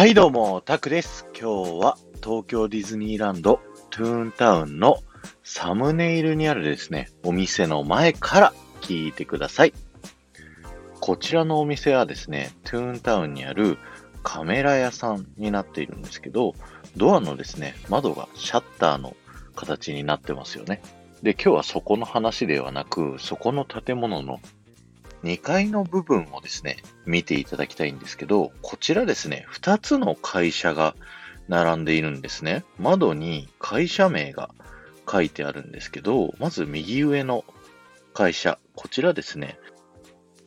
はいどうも、タクです。今日は東京ディズニーランドトゥーンタウンのサムネイルにあるですね、お店の前から聞いてください。こちらのお店はですね、トゥーンタウンにあるカメラ屋さんになっているんですけど、ドアのですね、窓がシャッターの形になってますよね。で、今日はそこの話ではなく、そこの建物の2階の部分をですね、見ていただきたいんですけど、こちらですね、2つの会社が並んでいるんですね。窓に会社名が書いてあるんですけど、まず右上の会社、こちらですね、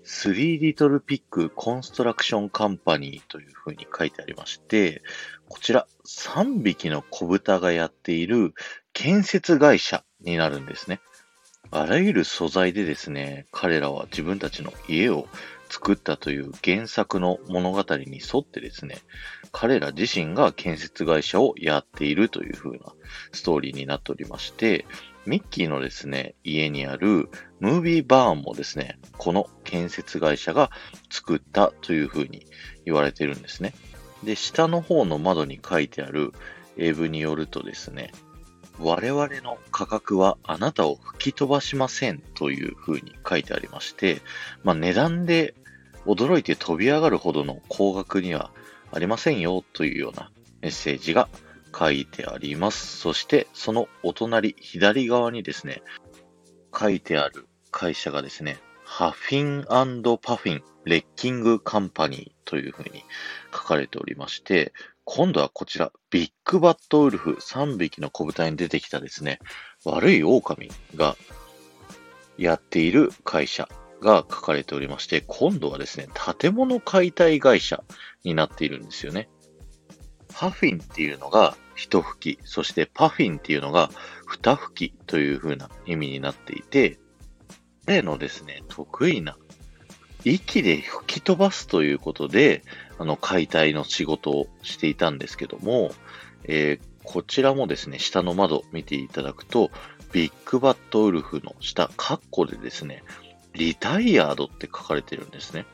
3リトルピックコンストラクションカンパニーというふうに書いてありまして、こちら3匹の小豚がやっている建設会社になるんですね。あらゆる素材でですね、彼らは自分たちの家を作ったという原作の物語に沿ってですね、彼ら自身が建設会社をやっているという風なストーリーになっておりまして、ミッキーのですね、家にあるムービーバーンもですね、この建設会社が作ったという風に言われてるんですね。で、下の方の窓に書いてある英文によるとですね、我々の価格はあなたを吹き飛ばしませんという風に書いてありまして、まあ、値段で驚いて飛び上がるほどの高額にはありませんよというようなメッセージが書いてあります。そしてそのお隣左側にですね、書いてある会社がですね、ハフィンパフィンレッキングカンパニーという風に書かれておりまして、今度はこちら、ビッグバットウルフ3匹の小豚に出てきたですね、悪い狼がやっている会社が書かれておりまして、今度はですね、建物解体会社になっているんですよね。パフィンっていうのが一吹き、そしてパフィンっていうのが二吹きという風な意味になっていて、彼のですね、得意な息で吹き飛ばすということで、あの、解体の仕事をしていたんですけども、えーこちらもですね、下の窓見ていただくと、ビッグバットウルフの下、カッコでですね、リタイアードって書かれてるんですね。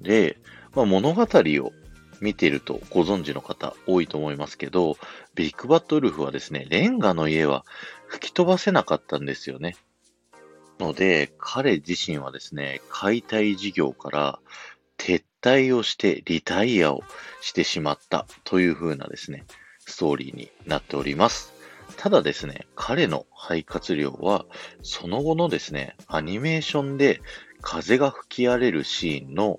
で、まあ、物語を見ているとご存知の方多いと思いますけど、ビッグバットウルフはですね、レンガの家は吹き飛ばせなかったんですよね。ので、彼自身はですね、解体事業から撤退をしてリタイアをしてしまったという風なですね、ストーリーになっております。ただですね、彼の肺活量は、その後のですね、アニメーションで風が吹き荒れるシーンの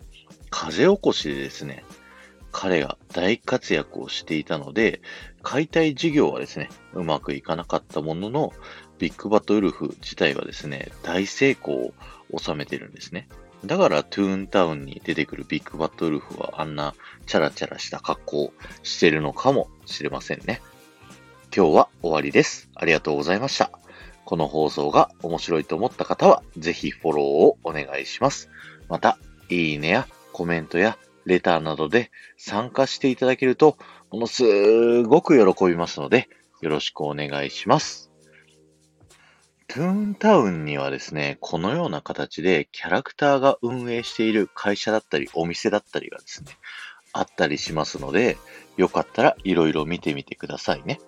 風起こしでですね、彼が大活躍をしていたので、解体事業はですね、うまくいかなかったものの、ビッグバトウルフ自体はですね、大成功を収めてるんですね。だから、トゥーンタウンに出てくるビッグバットウルフはあんなチャラチャラした格好をしてるのかもしれませんね。今日は終わりです。ありがとうございました。この放送が面白いと思った方は、ぜひフォローをお願いします。また、いいねやコメントやレターなどで参加していただけると、ものすごく喜びますので、よろしくお願いします。トゥーンタウンにはですね、このような形でキャラクターが運営している会社だったり、お店だったりがですね、あったりしますので、よかったらいろいろ見てみてくださいね。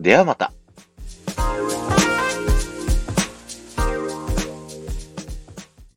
ではまた。